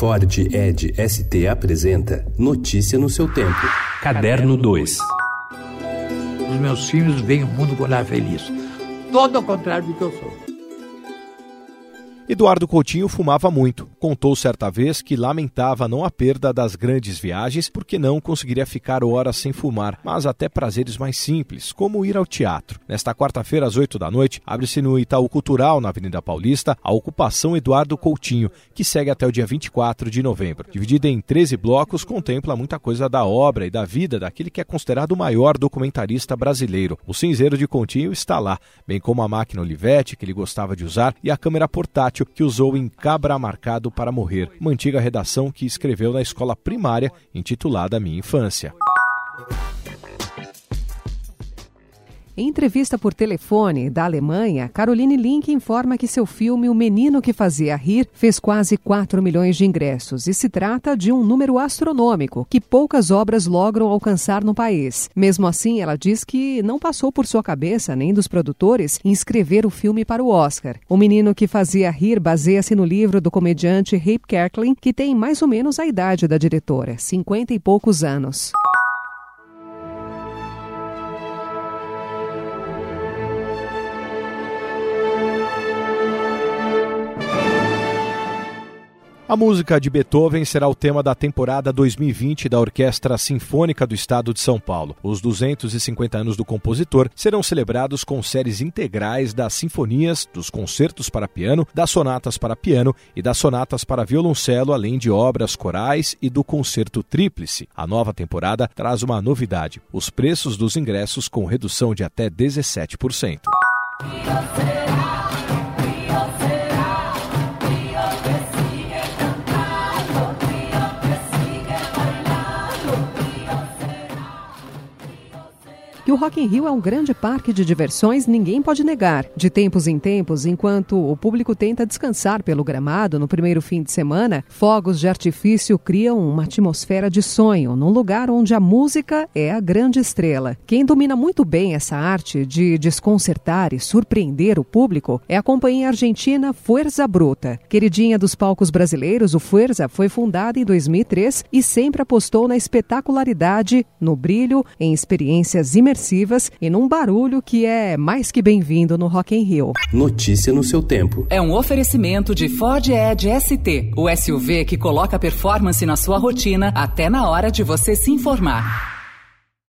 Ford Ed ST apresenta Notícia no seu tempo. Caderno 2. Os meus filhos veem o mundo com olhar feliz. Todo ao contrário do que eu sou. Eduardo Coutinho fumava muito. Contou certa vez que lamentava não a perda das grandes viagens porque não conseguiria ficar horas sem fumar, mas até prazeres mais simples, como ir ao teatro. Nesta quarta-feira, às 8 da noite, abre-se no Itaú Cultural, na Avenida Paulista, a ocupação Eduardo Coutinho, que segue até o dia 24 de novembro. Dividida em 13 blocos, contempla muita coisa da obra e da vida daquele que é considerado o maior documentarista brasileiro. O cinzeiro de Coutinho está lá, bem como a máquina Olivetti, que ele gostava de usar, e a câmera portátil que usou em Cabra Marcado para Morrer, uma antiga redação que escreveu na escola primária intitulada Minha Infância. Em entrevista por telefone da Alemanha, Caroline Link informa que seu filme O Menino que Fazia Rir fez quase 4 milhões de ingressos e se trata de um número astronômico que poucas obras logram alcançar no país. Mesmo assim, ela diz que não passou por sua cabeça nem dos produtores inscrever o filme para o Oscar. O Menino que Fazia Rir baseia-se no livro do comediante Rape Kerkeling, que tem mais ou menos a idade da diretora, 50 e poucos anos. A música de Beethoven será o tema da temporada 2020 da Orquestra Sinfônica do Estado de São Paulo. Os 250 anos do compositor serão celebrados com séries integrais das sinfonias, dos concertos para piano, das sonatas para piano e das sonatas para violoncelo, além de obras corais e do concerto tríplice. A nova temporada traz uma novidade: os preços dos ingressos com redução de até 17%. Que o Rock in Rio é um grande parque de diversões, ninguém pode negar. De tempos em tempos, enquanto o público tenta descansar pelo gramado no primeiro fim de semana, fogos de artifício criam uma atmosfera de sonho, num lugar onde a música é a grande estrela. Quem domina muito bem essa arte de desconcertar e surpreender o público é a companhia argentina Fuerza Bruta. Queridinha dos palcos brasileiros, o Fuerza foi fundada em 2003 e sempre apostou na espetacularidade, no brilho, em experiências imersivas e num barulho que é mais que bem-vindo no Rock in Rio. Notícia no seu tempo. É um oferecimento de Ford Edge ST, o SUV que coloca performance na sua rotina até na hora de você se informar.